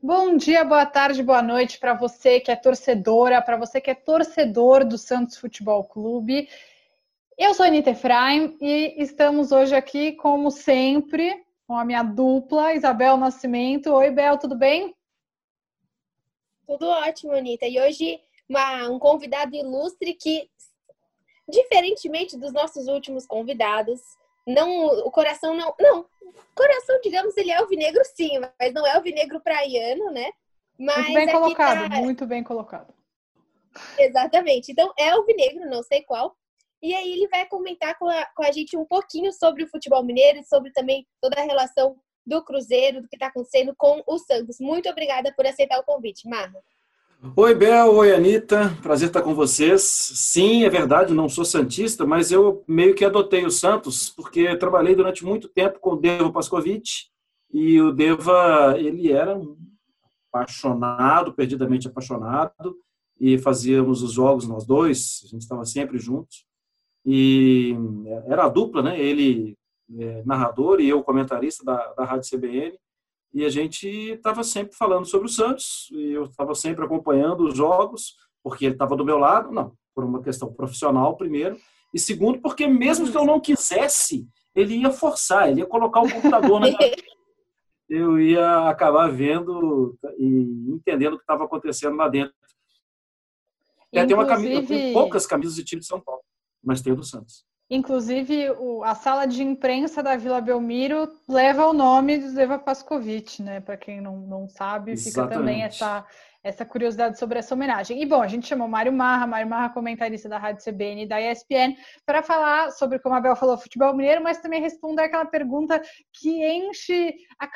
Bom dia, boa tarde, boa noite para você que é torcedora, para você que é torcedor do Santos Futebol Clube. Eu sou a Anitta Efraim e estamos hoje aqui, como sempre, com a minha dupla, Isabel Nascimento. Oi, Bel, tudo bem? Tudo ótimo, Anitta. E hoje uma, um convidado ilustre que, diferentemente dos nossos últimos convidados, não, o coração não, não, coração, digamos, ele é alvinegro sim, mas não é alvinegro praiano, né? Mas muito bem colocado, tá... muito bem colocado. Exatamente. Então é alvinegro, não sei qual. E aí ele vai comentar com a, com a gente um pouquinho sobre o futebol mineiro e sobre também toda a relação do Cruzeiro, do que está acontecendo com o Santos. Muito obrigada por aceitar o convite, Marra. Oi, Bel. Oi, Anitta. Prazer estar com vocês. Sim, é verdade, não sou Santista, mas eu meio que adotei o Santos, porque trabalhei durante muito tempo com o Deva Pascovic, e o Deva, ele era um apaixonado, perdidamente apaixonado, e fazíamos os jogos nós dois, a gente estava sempre juntos, e era a dupla, né? Ele é, narrador e eu comentarista da, da Rádio CBN, e a gente estava sempre falando sobre o Santos, e eu estava sempre acompanhando os jogos, porque ele estava do meu lado, não, por uma questão profissional, primeiro, e segundo, porque mesmo que eu não quisesse, ele ia forçar, ele ia colocar o computador na eu ia acabar vendo e entendendo o que estava acontecendo lá dentro. Inclusive... Tem uma camisa, tem poucas camisas de time de São Paulo, mas tem o do Santos. Inclusive, o, a sala de imprensa da Vila Belmiro leva o nome de Zeva Pascovitch, né? Para quem não, não sabe, Exatamente. fica também essa, essa curiosidade sobre essa homenagem. E bom, a gente chamou Mário Marra, Mário Marra, comentarista da Rádio CBN e da ESPN, para falar sobre, como a Bel falou, futebol mineiro, mas também responder aquela pergunta que enche a,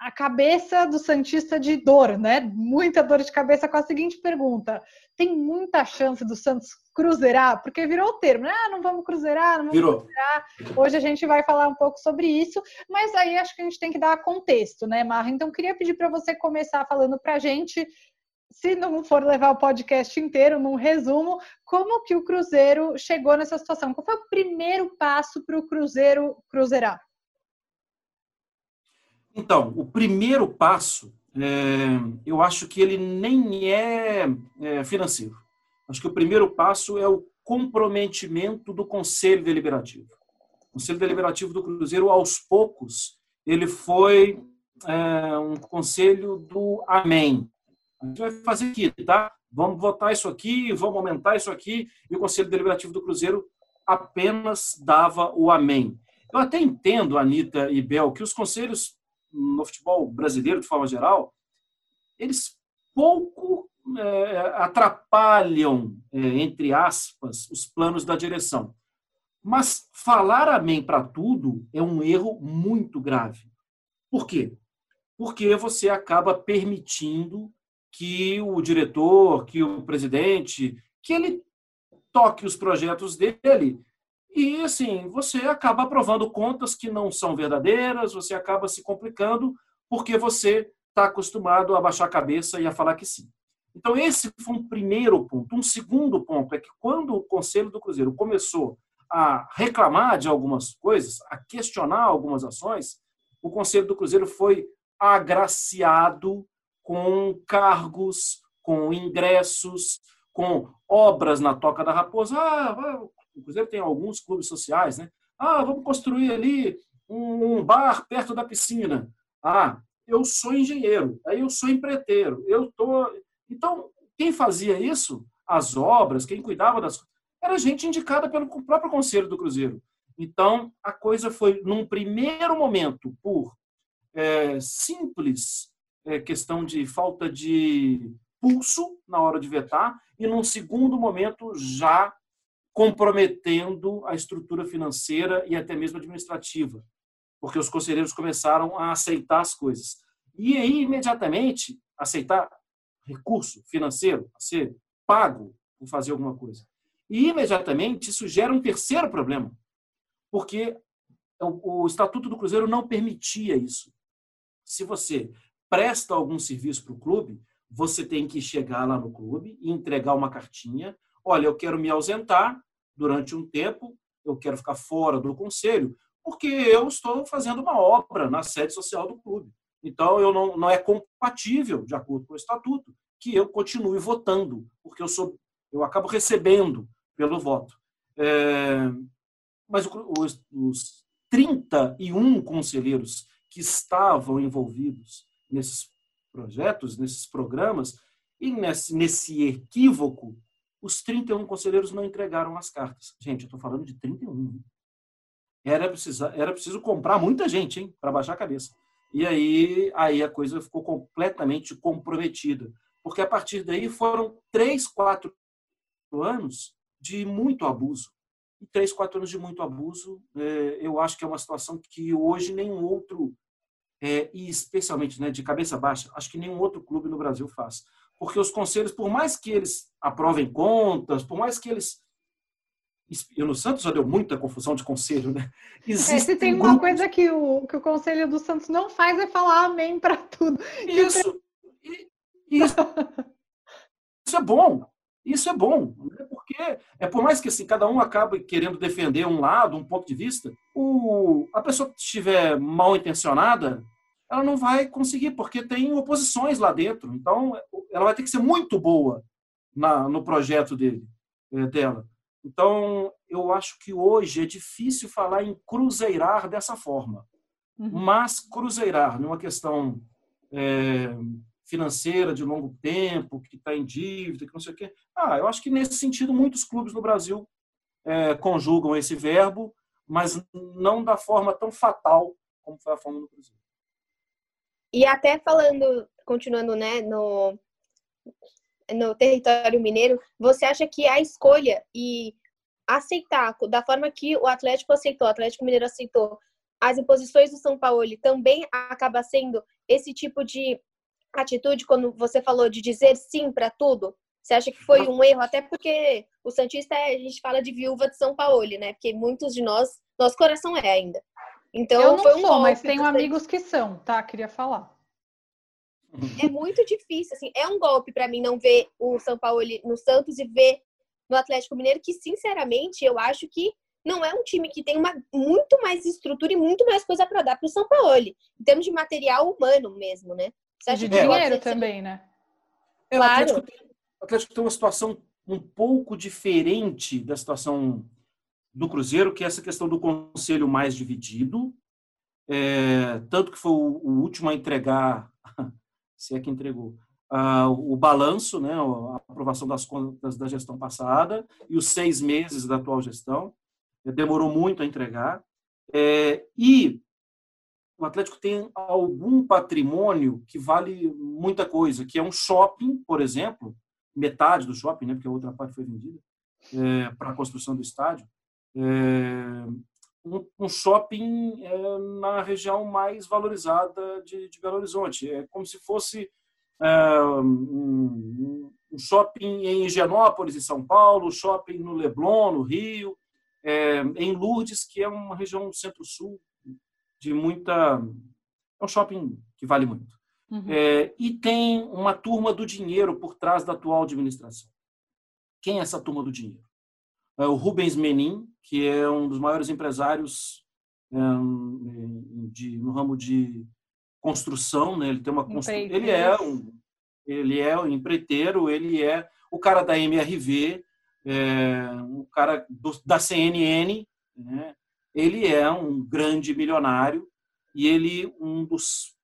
a cabeça do Santista de dor, né? Muita dor de cabeça com a seguinte pergunta: tem muita chance do Santos cruzeirar? Porque virou o termo, né? Ah, não vamos cruzeirar, não vamos virou. cruzeirar. Hoje a gente vai falar um pouco sobre isso, mas aí acho que a gente tem que dar contexto, né, Marra? Então queria pedir para você começar falando para a gente, se não for levar o podcast inteiro, num resumo, como que o Cruzeiro chegou nessa situação? Qual foi o primeiro passo para o Cruzeiro cruzeirar? Então, o primeiro passo, é, eu acho que ele nem é, é, financeiro. Acho que o primeiro passo é o comprometimento do Conselho Deliberativo. O Conselho Deliberativo do Cruzeiro, aos poucos, ele foi é, um conselho do amém. A gente vai fazer aqui, tá? Vamos votar isso aqui, vamos aumentar isso aqui, e o Conselho Deliberativo do Cruzeiro apenas dava o amém. Eu até entendo, Anitta e Bel, que os conselhos no futebol brasileiro, de forma geral, eles pouco é, atrapalham, é, entre aspas, os planos da direção. Mas falar amém para tudo é um erro muito grave. Por quê? Porque você acaba permitindo que o diretor, que o presidente, que ele toque os projetos dele e, assim, você acaba aprovando contas que não são verdadeiras, você acaba se complicando, porque você está acostumado a baixar a cabeça e a falar que sim. Então, esse foi um primeiro ponto. Um segundo ponto é que, quando o Conselho do Cruzeiro começou a reclamar de algumas coisas, a questionar algumas ações, o Conselho do Cruzeiro foi agraciado com cargos, com ingressos, com obras na Toca da Raposa. Ah, o Cruzeiro tem alguns clubes sociais, né? Ah, vamos construir ali um bar perto da piscina. Ah, eu sou engenheiro, aí eu sou empreiteiro, eu tô. Então, quem fazia isso, as obras, quem cuidava das era gente indicada pelo próprio conselho do Cruzeiro. Então, a coisa foi, num primeiro momento, por é, simples é, questão de falta de pulso na hora de vetar, e num segundo momento, já comprometendo a estrutura financeira e até mesmo administrativa, porque os conselheiros começaram a aceitar as coisas. E aí, imediatamente, aceitar recurso financeiro a ser pago por fazer alguma coisa. E, imediatamente, isso gera um terceiro problema, porque o, Estatuto do Cruzeiro não permitia isso. Se você presta algum serviço para o clube, você tem que chegar lá no clube e entregar uma cartinha. Olha, eu quero me ausentar durante um tempo, eu quero ficar fora do conselho, porque eu estou fazendo uma obra na sede social do clube. Então, eu não, não é compatível, de acordo com o estatuto, que eu continue votando, porque eu sou eu acabo recebendo pelo voto. É, mas os, os 31 conselheiros que estavam envolvidos nesses projetos, nesses programas, e nesse, nesse equívoco, os 31 conselheiros não entregaram as cartas. Gente, eu estou falando de 31. Era, precisa, era preciso comprar muita gente hein, para baixar a cabeça. E aí, aí a coisa ficou completamente comprometida. Porque a partir daí foram três, quatro anos de muito abuso. E três, quatro anos de muito abuso, é, eu acho que é uma situação que hoje nenhum outro, é, e especialmente né, de cabeça baixa, acho que nenhum outro clube no Brasil faz. Porque os conselhos, por mais que eles aprovem contas, por mais que eles e no Santos já deu muita confusão de conselho, né? Existe é, se tem uma grupos... coisa que o, que o conselho do Santos não faz é falar amém para tudo. Isso, isso, isso é bom. Isso é bom, né? porque é por mais que assim, cada um acabe querendo defender um lado, um ponto de vista, o, a pessoa que estiver mal intencionada, ela não vai conseguir, porque tem oposições lá dentro. Então, ela vai ter que ser muito boa na, no projeto dele, é, dela. Então, eu acho que hoje é difícil falar em cruzeirar dessa forma. Uhum. Mas cruzeirar numa questão é, financeira de longo tempo, que está em dívida, que não sei o quê. Ah, eu acho que nesse sentido muitos clubes no Brasil é, conjugam esse verbo, mas não da forma tão fatal como foi a forma no Cruzeiro. E até falando, continuando, né, no, no território mineiro, você acha que a escolha e aceitar da forma que o Atlético aceitou, o Atlético Mineiro aceitou, as imposições do São Paulo também acaba sendo esse tipo de atitude quando você falou de dizer sim para tudo? Você acha que foi um erro? Até porque o Santista, é, a gente fala de viúva de São Paulo, né? Porque muitos de nós, nosso coração é ainda. Então, eu não foi um sou, mas tenho amigos que são, tá? Queria falar. É muito difícil, assim, é um golpe para mim não ver o São Paulo no Santos e ver no Atlético Mineiro, que sinceramente eu acho que não é um time que tem uma muito mais estrutura e muito mais coisa para dar para o São Paulo, em termos de material humano mesmo, né? Você acha de que dinheiro também, né? É, claro. o, Atlético tem, o Atlético tem uma situação um pouco diferente da situação do Cruzeiro, que é essa questão do conselho mais dividido. É, tanto que foi o, o, último a entregar, se é que entregou, o balanço, né, a aprovação das contas da gestão passada e os seis meses da atual gestão. Demorou muito a entregar. É, e o Atlético tem algum patrimônio que vale muita coisa, que é um shopping, por exemplo, metade do shopping, né, porque a outra parte foi vendida é, para a construção do estádio, é, um, um, shopping é, na região mais valorizada de, de, Belo Horizonte. É como se fosse é, um, shopping em Higienópolis, em São Paulo, shopping no Leblon, no Rio, é, em Lourdes, que é uma região centro-sul de muita. É um shopping que vale muito. Uhum. É, e tem uma turma do dinheiro por trás da atual administração. Quem é essa turma do dinheiro? É o Rubens Menin, que é um dos maiores empresários é, de, no ramo de construção, né? Ele tem uma constru... ele é um ele é um empreiteiro, ele é o cara da MRV, é, o cara do, da CNN, né? ele é um grande milionário e ele um dos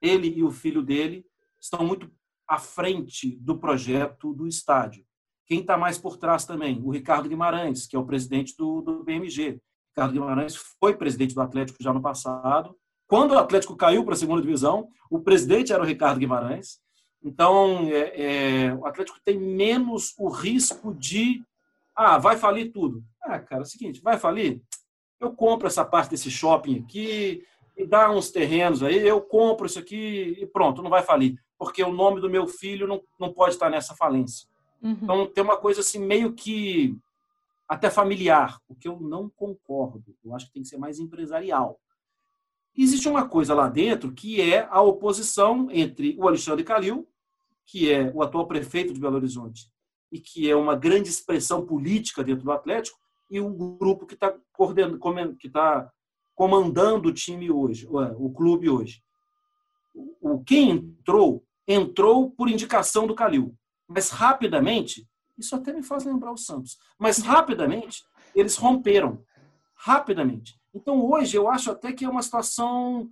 ele e o filho dele estão muito à frente do projeto do estádio. Quem está mais por trás também? O Ricardo Guimarães, que é o presidente do, do BMG. Ricardo Guimarães foi presidente do Atlético já no passado. Quando o Atlético caiu para a segunda divisão, o presidente era o Ricardo Guimarães. Então, é, é, o Atlético tem menos o risco de ah, vai falir tudo. Ah, cara, é o seguinte, vai falir? eu compro essa parte desse shopping aqui, e dá uns terrenos aí, eu compro isso aqui e pronto, não vai falir. Porque o nome do meu filho não, não pode estar nessa falência. Uhum. Então tem uma coisa assim meio que até familiar, o que eu não concordo. Eu acho que tem que ser mais empresarial. existe uma coisa lá dentro que é a oposição entre o Alexandre Calil, que é o atual prefeito de Belo Horizonte, e que é uma grande expressão política dentro do Atlético, e o grupo que está tá comandando o time hoje, o clube hoje. O quem entrou entrou por indicação do Calil, mas rapidamente isso até me faz lembrar o Santos, mas rapidamente eles romperam, rapidamente. Então hoje eu acho até que é uma situação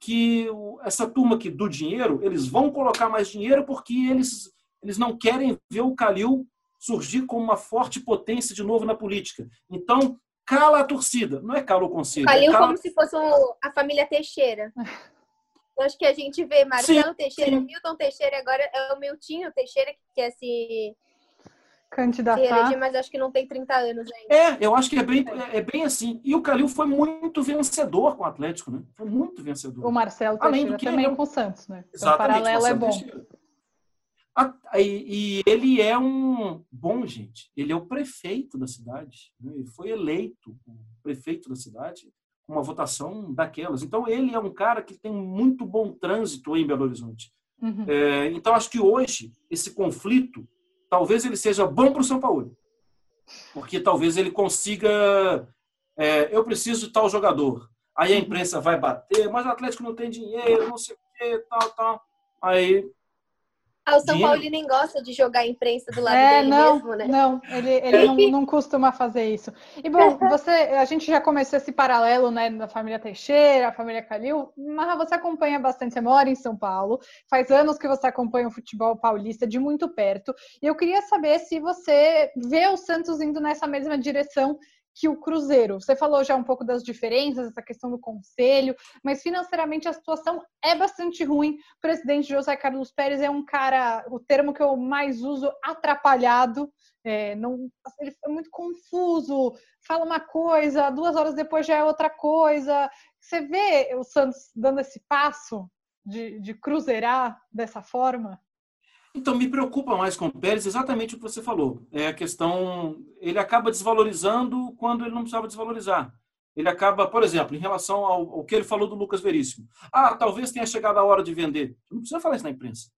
que essa turma aqui do dinheiro eles vão colocar mais dinheiro porque eles eles não querem ver o Calil surgir como uma forte potência de novo na política. Então, cala a torcida. Não é cala o conselho. Calil é cala... como se fosse a família Teixeira. Acho que a gente vê Marcelo sim, Teixeira, sim. Milton Teixeira, agora é o Miltinho Teixeira que quer se candidatar. Mas acho que não tem 30 anos ainda. É, eu acho que é bem, é bem assim. E o Calil foi muito vencedor com o Atlético, né? Foi muito vencedor. O Marcelo Teixeira Além do que também é... com o Santos, né? Então, o paralelo é bom. Teixeira. E ele é um bom, gente. Ele é o prefeito da cidade. Né? Ele foi eleito prefeito da cidade uma votação daquelas. Então, ele é um cara que tem muito bom trânsito em Belo Horizonte. Uhum. É, então, acho que hoje, esse conflito, talvez ele seja bom para o São Paulo. Porque talvez ele consiga. É, eu preciso de tal jogador. Aí a imprensa vai bater, mas o Atlético não tem dinheiro, não sei o quê, tal, tal. Aí ah, o São Paulo nem gosta de jogar a imprensa do lado é, dele não, mesmo, né? Não, ele, ele não, não, costuma fazer isso. E bom, você, a gente já começou esse paralelo, né, da família Teixeira, a família Calil, mas você acompanha bastante, você mora em São Paulo, faz anos que você acompanha o futebol paulista de muito perto, e eu queria saber se você vê o Santos indo nessa mesma direção que o Cruzeiro. Você falou já um pouco das diferenças, essa questão do conselho, mas financeiramente a situação é bastante ruim. O presidente José Carlos Pérez é um cara, o termo que eu mais uso, atrapalhado. É, não, ele é muito confuso, fala uma coisa, duas horas depois já é outra coisa. Você vê o Santos dando esse passo de, de cruzeirar dessa forma? Então, me preocupa mais com o Pérez exatamente o que você falou. É a questão. Ele acaba desvalorizando quando ele não precisava desvalorizar. Ele acaba, por exemplo, em relação ao, ao que ele falou do Lucas Veríssimo. Ah, talvez tenha chegado a hora de vender. Não precisa falar isso na imprensa.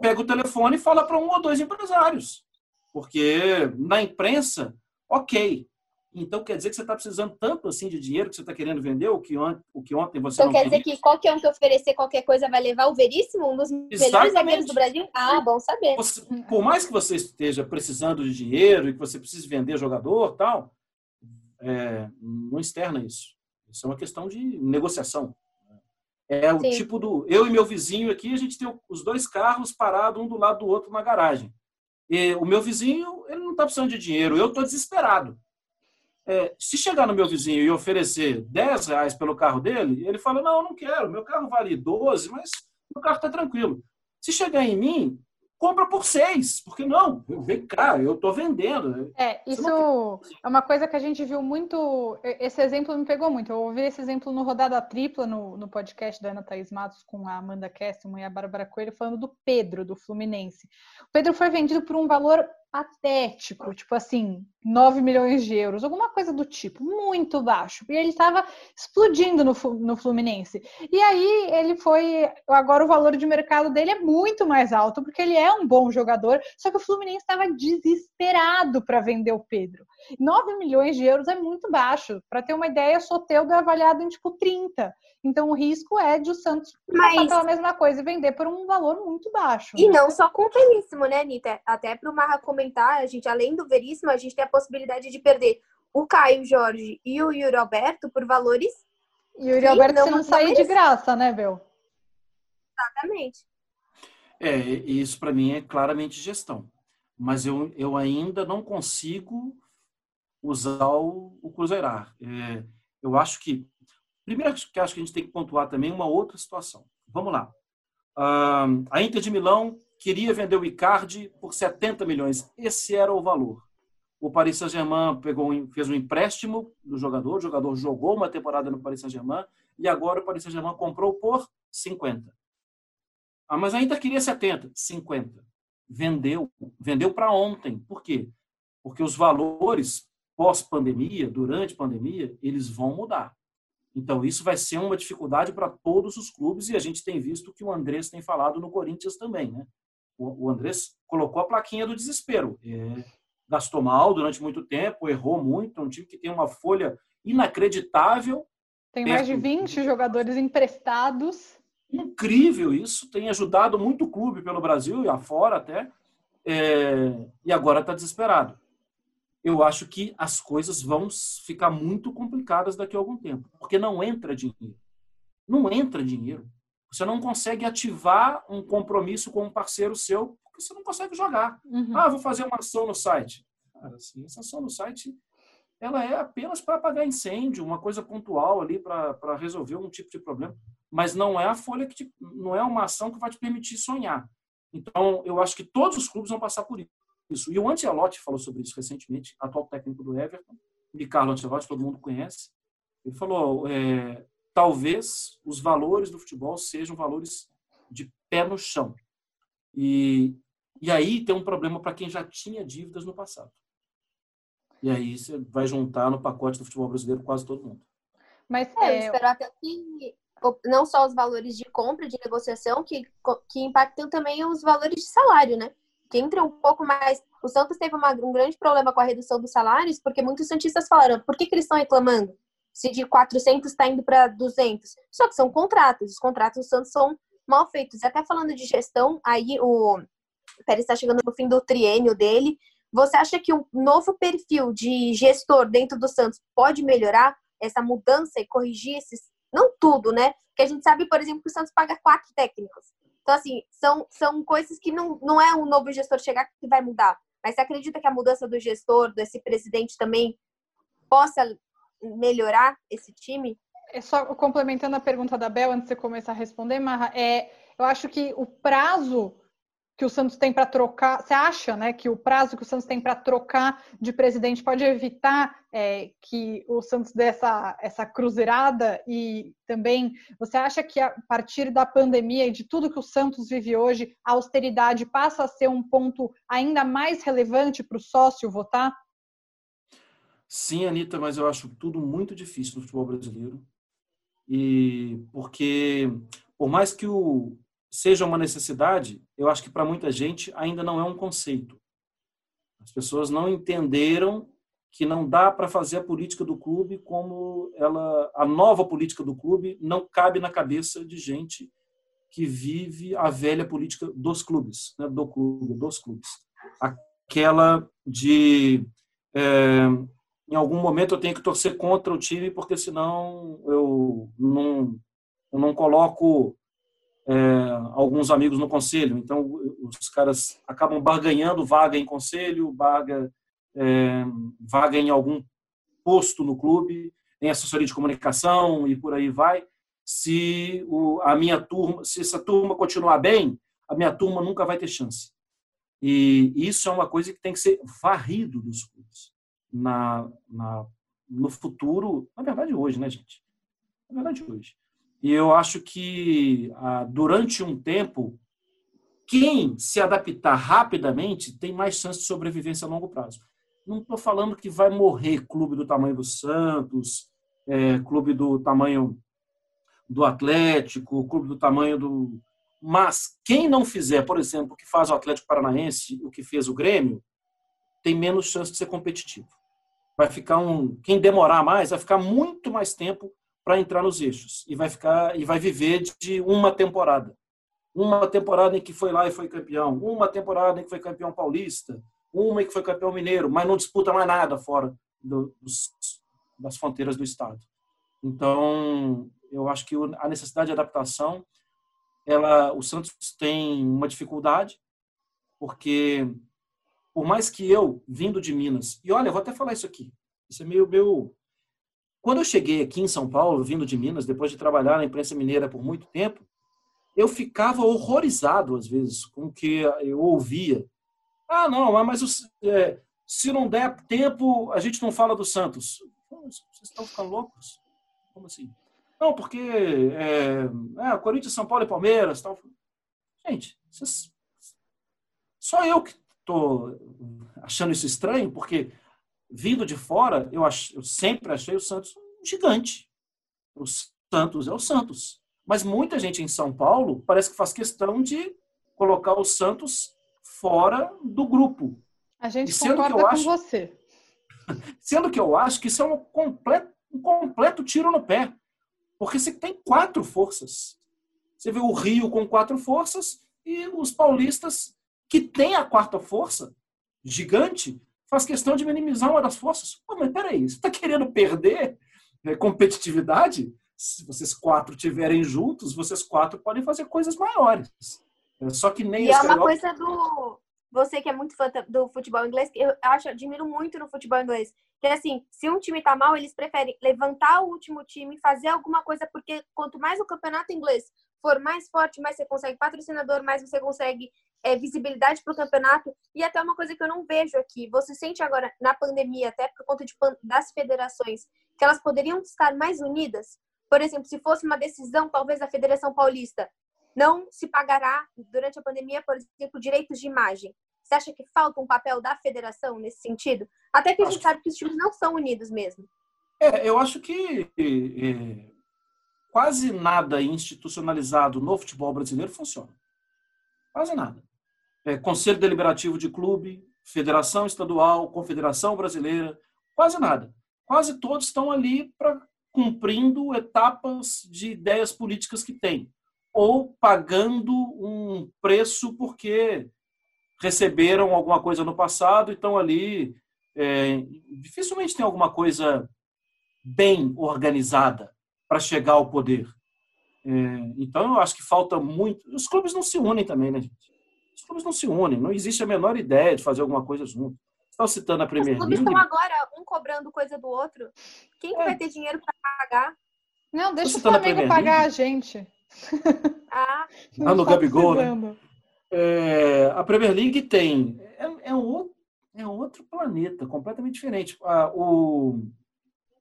Pega o telefone e fala para um ou dois empresários. Porque na imprensa, ok. Então quer dizer que você está precisando tanto assim de dinheiro que você está querendo vender o que, on o que ontem você então, não quer queria? dizer que qualquer um que oferecer qualquer coisa vai levar o Veríssimo, um dos Exatamente. melhores zagueiros do Brasil? Ah, bom saber. Você, por mais que você esteja precisando de dinheiro e que você precise vender jogador tal, é, não externa isso. Isso é uma questão de negociação. É o Sim. tipo do. Eu e meu vizinho aqui, a gente tem os dois carros parados um do lado do outro na garagem. E o meu vizinho, ele não está precisando de dinheiro, eu estou desesperado. É, se chegar no meu vizinho e oferecer 10 reais pelo carro dele, ele fala: Não, eu não quero, meu carro vale 12, mas meu carro está tranquilo. Se chegar em mim, compra por seis, porque não, vem cá, eu estou vendendo. É, isso é uma coisa que a gente viu muito. Esse exemplo me pegou muito. Eu ouvi esse exemplo no Rodada Tripla, no, no podcast da Ana Thaís Matos com a Amanda Kesselman e a Bárbara Coelho, falando do Pedro, do Fluminense. O Pedro foi vendido por um valor patético, tipo assim, 9 milhões de euros, alguma coisa do tipo, muito baixo. E ele estava explodindo no, no Fluminense. E aí ele foi. Agora o valor de mercado dele é muito mais alto, porque ele é um bom jogador, só que o Fluminense estava desesperado para vender o Pedro. 9 milhões de euros é muito baixo. Para ter uma ideia, o Soteldo é avaliado em tipo 30. Então o risco é de o Santos Mas... passar pela mesma coisa e vender por um valor muito baixo. E não só com o né, Anitta? Até para o Marra comentar, a gente, além do Veríssimo, a gente tem a possibilidade de perder o Caio Jorge e o Yuri Alberto por valores. E o Yuri Alberto não, não saiu de graça, né, Bel? Exatamente. É, isso para mim é claramente gestão. Mas eu, eu ainda não consigo usar o, o cruzeirar. É, eu acho que Primeiro que acho que a gente tem que pontuar também uma outra situação. Vamos lá. Uh, a Inter de Milão queria vender o Icardi por 70 milhões. Esse era o valor. O Paris Saint-Germain pegou, fez um empréstimo do jogador, o jogador jogou uma temporada no Paris Saint-Germain e agora o Paris Saint-Germain comprou por 50. Ah, mas a Inter queria 70, 50. Vendeu, vendeu para ontem. Por quê? Porque os valores pós-pandemia, durante pandemia, eles vão mudar. Então, isso vai ser uma dificuldade para todos os clubes e a gente tem visto que o Andrés tem falado no Corinthians também. Né? O, Andrés colocou a plaquinha do desespero. É, gastou mal durante muito tempo, errou muito, é um time que tem uma folha inacreditável. Tem mais de 20 jogadores emprestados. Incrível isso, tem ajudado muito o clube pelo Brasil e afora até, é, e agora está desesperado. Eu acho que as coisas vão ficar muito complicadas daqui a algum tempo, porque não entra dinheiro. Não entra dinheiro. Você não consegue ativar um compromisso com um parceiro seu porque você não consegue jogar. Uhum. Ah, vou fazer uma ação no site. Cara, assim, essa ação no site ela é apenas para apagar incêndio, uma coisa pontual ali para resolver um tipo de problema, mas não é a folha que te, não é uma ação que vai te permitir sonhar. Então, eu acho que todos os clubes vão passar por isso. E o Ancelotti falou sobre isso recentemente, atual técnico do Everton, de Carlo Ancelotti, todo mundo conhece. Ele falou, é, talvez os valores do futebol sejam valores de pé no chão. E, e aí tem um problema para quem já tinha dívidas no passado. E aí você vai juntar no pacote do futebol brasileiro quase todo mundo. Mas é, até que não só os valores de compra, de negociação, que, que impactam também os valores de salário, né? Que entra um pouco mais. O Santos teve uma, um grande problema com a redução dos salários, porque muitos santistas falaram: por que, que eles estão reclamando? Se de 400 está indo para 200. Só que são contratos. Os contratos do Santos são mal feitos. Até falando de gestão, aí o Pérez está chegando no fim do triênio dele. Você acha que um novo perfil de gestor dentro do Santos pode melhorar essa mudança e corrigir esses. Não tudo, né? Porque a gente sabe, por exemplo, que o Santos paga quatro técnicos. Então, assim, são, são coisas que não, não é um novo gestor chegar que vai mudar. Mas você acredita que a mudança do gestor, desse presidente também, possa melhorar esse time? É só complementando a pergunta da Bel, antes de você começar a responder, Marra, é, eu acho que o prazo que o Santos tem para trocar, você acha né, que o prazo que o Santos tem para trocar de presidente pode evitar é, que o Santos dê essa, essa cruzeirada? E também, você acha que a partir da pandemia e de tudo que o Santos vive hoje, a austeridade passa a ser um ponto ainda mais relevante para o sócio votar? Sim, Anitta, mas eu acho tudo muito difícil no futebol brasileiro. E porque, por mais que o, seja uma necessidade, eu acho que para muita gente ainda não é um conceito. As pessoas não entenderam que não dá para fazer a política do clube como ela, a nova política do clube não cabe na cabeça de gente que vive a velha política dos clubes, né, do clube, dos clubes. Aquela de é, em algum momento eu tenho que torcer contra o time porque senão eu não, eu não coloco é, alguns amigos no conselho. Então, os caras acabam barganhando vaga em conselho, vaga, é, vaga em algum posto no clube, em assessoria de comunicação e por aí vai. Se o, a minha turma, se essa turma continuar bem, a minha turma nunca vai ter chance. E isso é uma coisa que tem que ser varrido dos clubes na, na, no futuro, na verdade hoje, né, gente? Na verdade hoje. E eu acho que ah, durante um tempo, quem se adaptar rapidamente tem mais chance de sobrevivência a longo prazo. Não estou falando que vai morrer clube do tamanho do Santos, é, clube do tamanho do Atlético, clube do tamanho do. Mas quem não fizer, por exemplo, o que faz o Atlético Paranaense, o que fez o Grêmio, tem menos chance de ser competitivo. Vai ficar um. Quem demorar mais, vai ficar muito mais tempo para entrar nos eixos e vai ficar e vai viver de uma temporada. Uma temporada em que foi lá e foi campeão, uma temporada em que foi campeão paulista, uma em que foi campeão mineiro, mas não disputa mais nada fora do, dos, das fronteiras do estado. Então, eu acho que a necessidade de adaptação, ela, o Santos tem uma dificuldade, porque por mais que eu vindo de Minas, e olha, vou até falar isso aqui, isso é meio meu quando eu cheguei aqui em São Paulo, vindo de Minas, depois de trabalhar na imprensa mineira por muito tempo, eu ficava horrorizado, às vezes, com o que eu ouvia. Ah, não, mas é, se não der tempo, a gente não fala do Santos. Vocês estão ficando loucos? Como assim? Não, porque é, é, Corinthians, São Paulo e Palmeiras. Tal. Gente, vocês, só eu que estou achando isso estranho, porque vindo de fora, eu, ach, eu sempre achei o Santos um gigante. O Santos é o Santos. Mas muita gente em São Paulo parece que faz questão de colocar o Santos fora do grupo. A gente concorda com acho, você. Sendo que eu acho que isso é um completo, um completo tiro no pé. Porque você tem quatro forças. Você vê o Rio com quatro forças e os paulistas, que tem a quarta força, gigante, faz questão de minimizar uma das forças. Pô, mas peraí, você está querendo perder né, competitividade? Se vocês quatro estiverem juntos, vocês quatro podem fazer coisas maiores. É, só que nem e é uma coisa do você que é muito fã do futebol inglês, eu acho, admiro muito no futebol inglês, que assim, se um time tá mal, eles preferem levantar o último time, fazer alguma coisa, porque quanto mais o campeonato inglês for mais forte, mais você consegue patrocinador, mais você consegue é, visibilidade para o campeonato. E até uma coisa que eu não vejo aqui, você sente agora na pandemia, até por conta de, das federações, que elas poderiam estar mais unidas. Por exemplo, se fosse uma decisão, talvez da Federação Paulista, não se pagará durante a pandemia, por exemplo, direitos de imagem. Você acha que falta um papel da federação nesse sentido? Até que a gente sabe que os times não são unidos mesmo. É, eu acho que é, quase nada institucionalizado no futebol brasileiro funciona. Quase nada. É, Conselho Deliberativo de Clube, Federação Estadual, Confederação Brasileira, quase nada. Quase todos estão ali para cumprindo etapas de ideias políticas que têm, ou pagando um preço porque receberam alguma coisa no passado e estão ali. É, dificilmente tem alguma coisa bem organizada para chegar ao poder. É, então, eu acho que falta muito. Os clubes não se unem também, né, gente? Os clubes não se unem, não existe a menor ideia de fazer alguma coisa junto. Estão citando a Premier League. Os clubes estão agora um cobrando coisa do outro. Quem que é. vai ter dinheiro para pagar? Não, deixa o Flamengo pagar a gente. Ah, ah no Gabigol, né? É, a Premier League tem. É, é, um, é outro planeta, completamente diferente. Ah, o,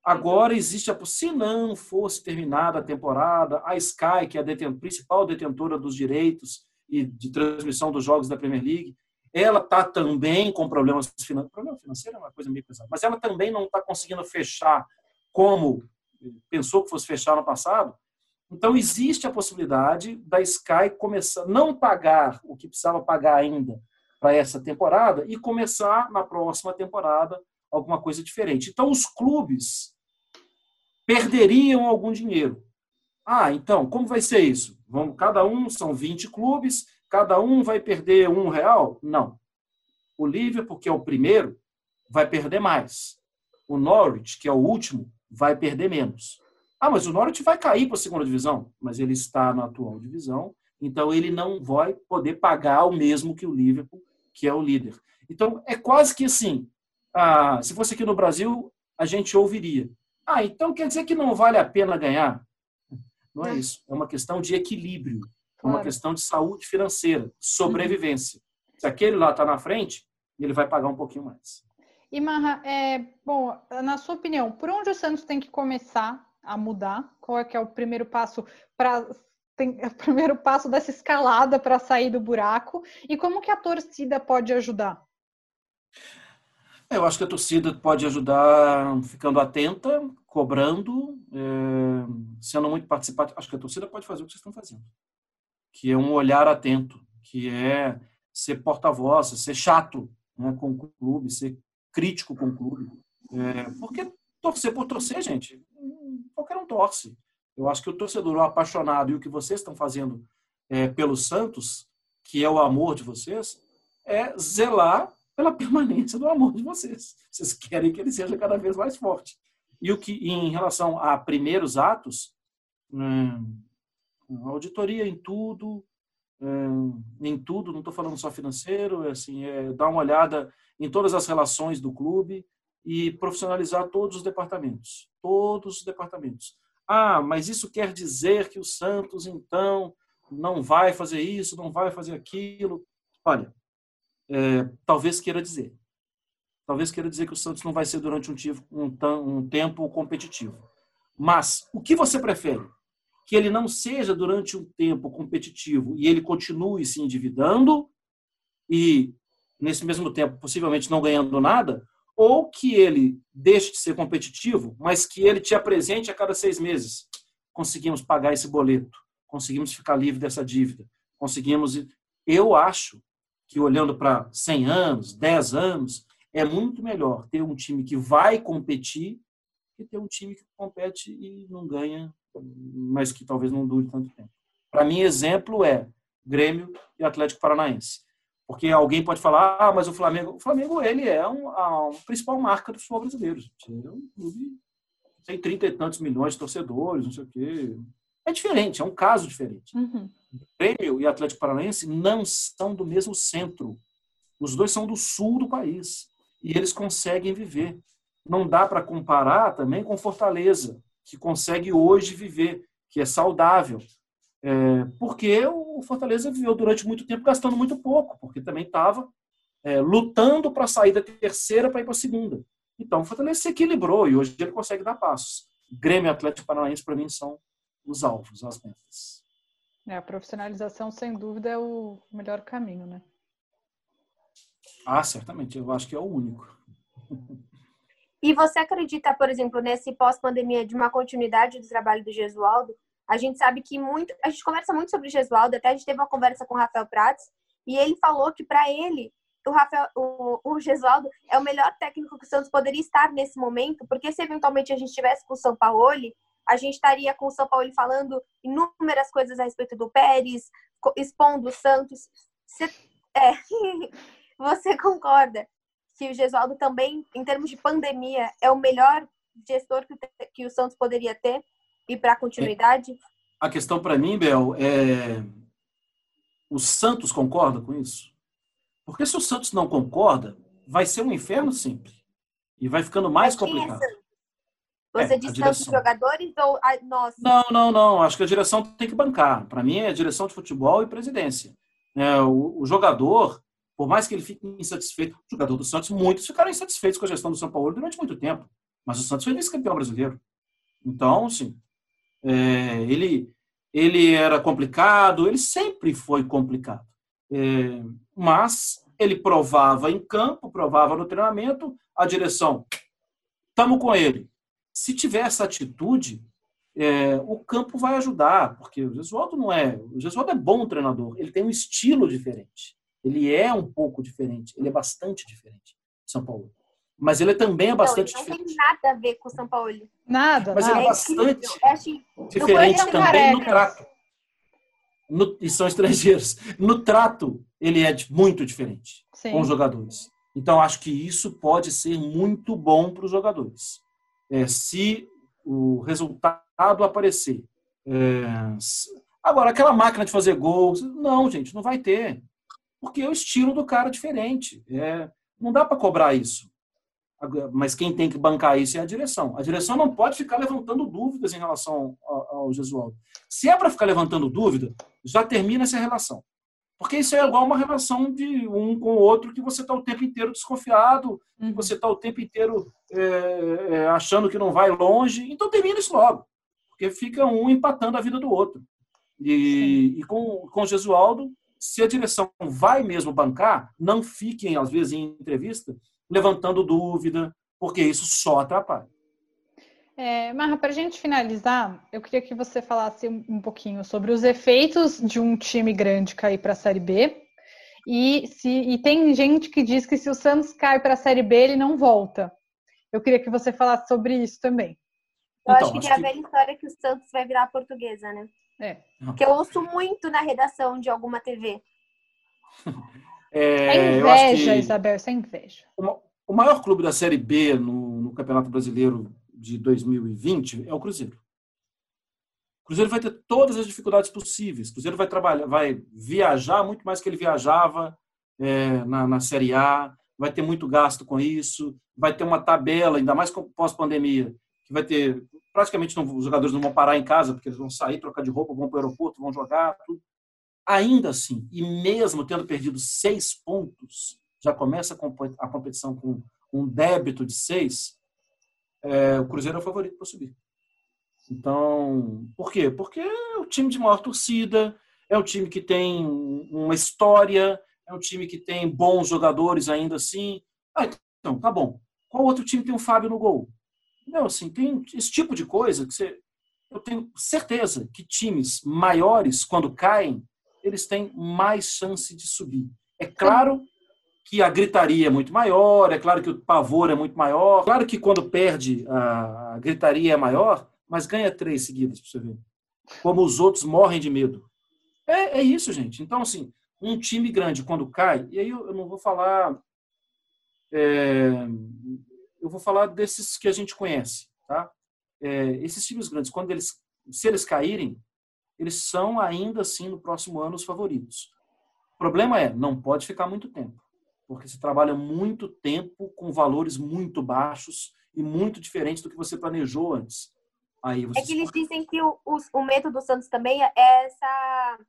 agora existe a se não fosse terminada a temporada, a Sky, que é a deten, principal detentora dos direitos e de transmissão dos jogos da Premier League, ela está também com problemas financeiros. Problema financeiro é uma coisa meio pesada, mas ela também não está conseguindo fechar como pensou que fosse fechar no passado. Então, existe a possibilidade da Sky começar, não pagar o que precisava pagar ainda para essa temporada e começar na próxima temporada alguma coisa diferente. Então, os clubes perderiam algum dinheiro. Ah, então, como vai ser isso? Vamos, cada um, são 20 clubes, cada um vai perder um real? Não. O Liverpool, que é o primeiro, vai perder mais. O Norwich, que é o último, vai perder menos. Ah, mas o Norwich vai cair para a segunda divisão, mas ele está na atual divisão, então ele não vai poder pagar o mesmo que o Liverpool, que é o líder. Então é quase que assim, ah, se fosse aqui no Brasil, a gente ouviria. Ah, então quer dizer que não vale a pena ganhar? Não é, é. isso. É uma questão de equilíbrio, é uma questão de saúde financeira, sobrevivência. Uhum. Se aquele lá está na frente, ele vai pagar um pouquinho mais. E Marra, é, bom, na sua opinião, por onde o Santos tem que começar a mudar? Qual é que é o primeiro passo para tem o primeiro passo dessa escalada para sair do buraco e como que a torcida pode ajudar? Eu acho que a torcida pode ajudar ficando atenta, cobrando, é, sendo muito participativa. Acho que a torcida pode fazer o que vocês estão fazendo, que é um olhar atento, que é ser porta-voz, ser chato né, com o clube, ser crítico com o clube. É, porque torcer por torcer, gente, qualquer um torce. Eu acho que o torcedor o apaixonado e o que vocês estão fazendo é, pelo Santos, que é o amor de vocês, é zelar pela permanência do amor de vocês. Vocês querem que ele seja cada vez mais forte. E o que, em relação a primeiros atos, hum, auditoria em tudo, hum, em tudo, não estou falando só financeiro, é assim, é dar uma olhada em todas as relações do clube, e profissionalizar todos os departamentos. Todos os departamentos. Ah, mas isso quer dizer que o Santos, então, não vai fazer isso, não vai fazer aquilo. Olha, é, talvez queira dizer. Talvez queira dizer que o Santos não vai ser durante um, um, um tempo competitivo. Mas o que você prefere? Que ele não seja durante um tempo competitivo e ele continue se endividando e, nesse mesmo tempo, possivelmente não ganhando nada? ou que ele deixe de ser competitivo, mas que ele te apresente a cada seis meses. conseguimos pagar esse boleto, conseguimos ficar livre dessa dívida, conseguimos. Eu acho que olhando para 100 anos, 10 anos, é muito melhor ter um time que vai competir que ter um time que compete e não ganha, mas que talvez não dure tanto tempo. Para mim, exemplo é Grêmio e Atlético Paranaense. Porque alguém pode falar, ah, mas o Flamengo, o Flamengo ele é um, a, principal marca do futebol brasileiro. Ele é um clube tem trinta e tantos milhões de torcedores, não sei o quê. É diferente, é um caso diferente. Uhum. Grêmio e Atlético Paranaense não são do mesmo centro. Os dois são do sul do país. E eles conseguem viver. Não dá para comparar também com Fortaleza, que consegue hoje viver, que é saudável. É, porque o Fortaleza viveu durante muito tempo gastando muito pouco, porque também estava é, lutando para sair da terceira para ir para a segunda. Então o Fortaleza se equilibrou e hoje ele consegue dar passos. Grêmio Atlético Paranaense, para mim, são os alvos, as metas. É, a profissionalização, sem dúvida, é o melhor caminho, né? Ah, certamente. Eu acho que é o único. E você acredita, por exemplo, nesse pós-pandemia de uma continuidade do trabalho do Gesualdo? A gente sabe que muito, a gente conversa muito sobre o Gesualdo, até a gente teve uma conversa com o Rafael Prats, e ele falou que para ele o Rafael, o, o Gesualdo é o melhor técnico que o Santos poderia estar nesse momento, porque se eventualmente a gente estivesse com o São Paulo, a gente estaria com o São Paulo falando inúmeras coisas a respeito do Pérez, expondo o Santos. Você, é, você concorda que o Gesualdo também, em termos de pandemia, é o melhor gestor que, que o Santos poderia ter e para continuidade? A questão para mim, Bel, é o Santos concorda com isso? Porque se o Santos não concorda, vai ser um inferno sempre. E vai ficando mais complicado. Você é, diz tanto jogadores ou a, nós? Não, não, não. Acho que a direção tem que bancar. Para mim é direção de futebol e presidência. É, o, o, jogador, por mais que ele fique insatisfeito, o jogador do Santos, muitos ficaram insatisfeitos com a gestão do São Paulo durante muito tempo. Mas o Santos foi vice-campeão brasileiro. Então, sim, é, ele, ele era complicado, ele sempre foi complicado. É, mas ele provava em campo, provava no treinamento, a direção, estamos com ele. Se tiver essa atitude, é, o campo vai ajudar, porque o Gesualdo não é. O Gesualdo é bom treinador, ele tem um estilo diferente. Ele é um pouco diferente, ele é bastante diferente São Paulo. Mas ele também é bastante não, não diferente. Não tem nada a ver com São Paulo. Nada. Mas nada. ele é bastante é diferente também no trato no, e são estrangeiros. No trato, ele é muito diferente Sim. com os jogadores. Então, acho que isso pode ser muito bom para os jogadores. É, se o resultado aparecer. É, agora, aquela máquina de fazer gols, não, gente, não vai ter. Porque o estilo do cara é diferente. É, não dá para cobrar isso. Mas quem tem que bancar isso é a direção. A direção não pode ficar levantando dúvidas em relação ao, ao Gesualdo. Se é para ficar levantando dúvida, já termina essa relação. Porque isso é igual uma relação de um com o outro que você está o tempo inteiro desconfiado, uhum. você está o tempo inteiro é, é, achando que não vai longe. Então termina isso logo. Porque fica um empatando a vida do outro. E, e com, com o Gesualdo, se a direção vai mesmo bancar, não fiquem, às vezes, em entrevista, levantando dúvida, porque isso só atrapalha. É, Marra, para a gente finalizar, eu queria que você falasse um pouquinho sobre os efeitos de um time grande cair para a Série B. E, se, e tem gente que diz que se o Santos cai para a Série B, ele não volta. Eu queria que você falasse sobre isso também. Eu então, acho que tem a velha história que o Santos vai virar portuguesa, né? É. Que eu ouço muito na redação de alguma TV. É, é inveja, que... Isabel, isso é inveja. O maior clube da Série B no, no Campeonato Brasileiro de 2020 é o Cruzeiro. O Cruzeiro vai ter todas as dificuldades possíveis. O Cruzeiro vai trabalhar, vai viajar muito mais que ele viajava é, na, na Série A, vai ter muito gasto com isso, vai ter uma tabela, ainda mais pós-pandemia, que vai ter praticamente não, os jogadores não vão parar em casa porque eles vão sair, trocar de roupa, vão para o aeroporto, vão jogar, tudo. Ainda assim, e mesmo tendo perdido seis pontos, já começa a competição com um débito de seis, é, o Cruzeiro é o favorito para subir. Então, por quê? Porque é o time de maior torcida, é um time que tem uma história, é um time que tem bons jogadores ainda assim. Ah, então, tá bom. Qual outro time tem um Fábio no gol? Não, assim, tem esse tipo de coisa que você. eu tenho certeza que times maiores, quando caem, eles têm mais chance de subir. É claro que a gritaria é muito maior, é claro que o pavor é muito maior, claro que quando perde a gritaria é maior, mas ganha três seguidas para você ver. Como os outros morrem de medo. É, é, isso, gente. Então, assim, um time grande quando cai, e aí eu, eu não vou falar. É, eu vou falar desses que a gente conhece, tá? É, esses times grandes, quando eles, se eles caírem, eles são ainda assim no próximo ano os favoritos. O problema é, não pode ficar muito tempo, porque você trabalha muito tempo com valores muito baixos e muito diferentes do que você planejou antes. Aí é que eles dizem que o, o, o medo do Santos também é essa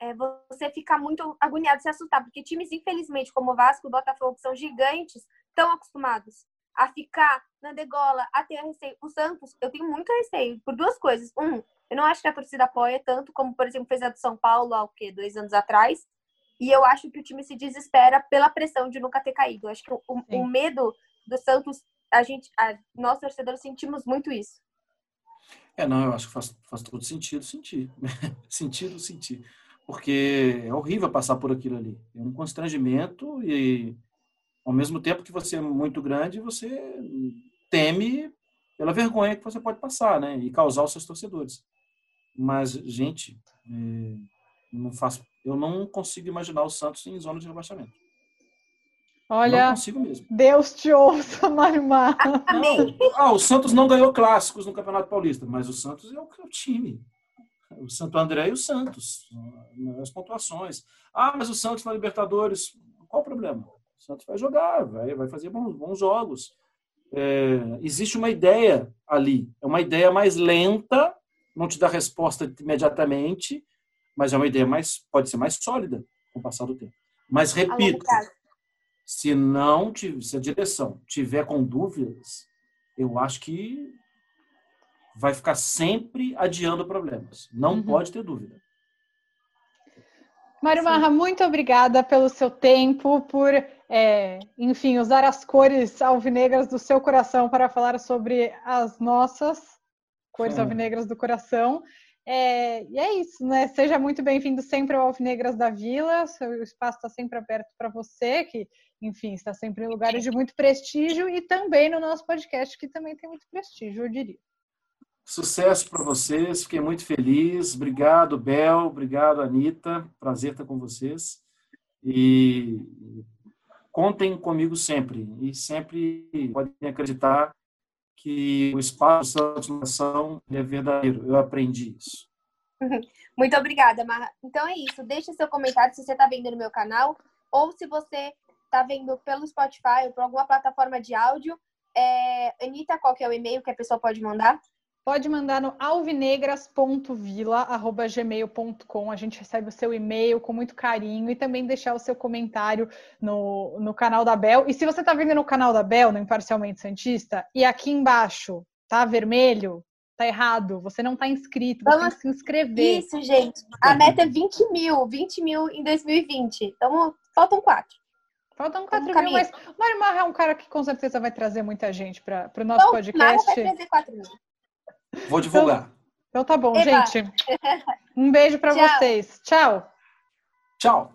é você ficar muito agoniado, se assustar, porque times, infelizmente, como o Vasco e o Botafogo, que são gigantes, estão acostumados a ficar na degola, a ter receio. O Santos, eu tenho muito receio por duas coisas. Um, eu não acho que a torcida apoia tanto como, por exemplo, fez a do São Paulo há o quê? Dois anos atrás. E eu acho que o time se desespera pela pressão de nunca ter caído. Eu acho que o, o medo do Santos, a gente, a, nós torcedores sentimos muito isso. É, não, eu acho que faz, faz todo sentido sentir. sentido sentir porque é horrível passar por aquilo ali. É um constrangimento e, ao mesmo tempo que você é muito grande, você teme pela vergonha que você pode passar, né? E causar aos seus torcedores. Mas, gente, é, não faço, eu não consigo imaginar o Santos em zona de rebaixamento. Olha, Deus te ouça, Marimar. Ah, o Santos não ganhou clássicos no Campeonato Paulista, mas o Santos é o, é o time o Santo André e o Santos, nas pontuações. Ah, mas o Santos na Libertadores, qual o problema? O Santos vai jogar, vai, vai fazer bons, bons jogos. É, existe uma ideia ali, é uma ideia mais lenta, não te dá resposta imediatamente, mas é uma ideia mais, pode ser mais sólida com o passar do tempo. Mas repito, se não, se a direção tiver com dúvidas, eu acho que vai ficar sempre adiando problemas. Não uhum. pode ter dúvida. Mário Marra, muito obrigada pelo seu tempo, por, é, enfim, usar as cores alvinegras do seu coração para falar sobre as nossas cores é. alvinegras do coração. É, e é isso, né? Seja muito bem-vindo sempre ao Alvinegras da Vila. O espaço está sempre aberto para você, que, enfim, está sempre em lugares de muito prestígio, e também no nosso podcast, que também tem muito prestígio, eu diria. Sucesso para vocês, fiquei muito feliz. Obrigado, Bel, obrigado, Anitta. Prazer estar com vocês. E contem comigo sempre. E sempre podem acreditar que o espaço da transformação é verdadeiro. Eu aprendi isso. Muito obrigada, Marra. Então é isso. Deixe seu comentário se você está vendo no meu canal ou se você está vendo pelo Spotify ou por alguma plataforma de áudio. É... Anitta, qual que é o e-mail que a pessoa pode mandar? Pode mandar no alvinegras.vila.gmail.com. A gente recebe o seu e-mail com muito carinho e também deixar o seu comentário no, no canal da Bel. E se você está vendo no canal da Bel, no Imparcialmente Santista, e aqui embaixo tá vermelho, tá errado, você não tá inscrito, você Vamos... tem que se inscrever. Isso, gente. A meta é 20 mil, 20 mil em 2020. Então, faltam quatro. Faltam 4 mil, mas o Mário Marra é um cara que com certeza vai trazer muita gente para o nosso então, podcast. Vai trazer 4 mil. Vou divulgar. Então, então tá bom, Eba. gente. Um beijo para vocês. Tchau. Tchau.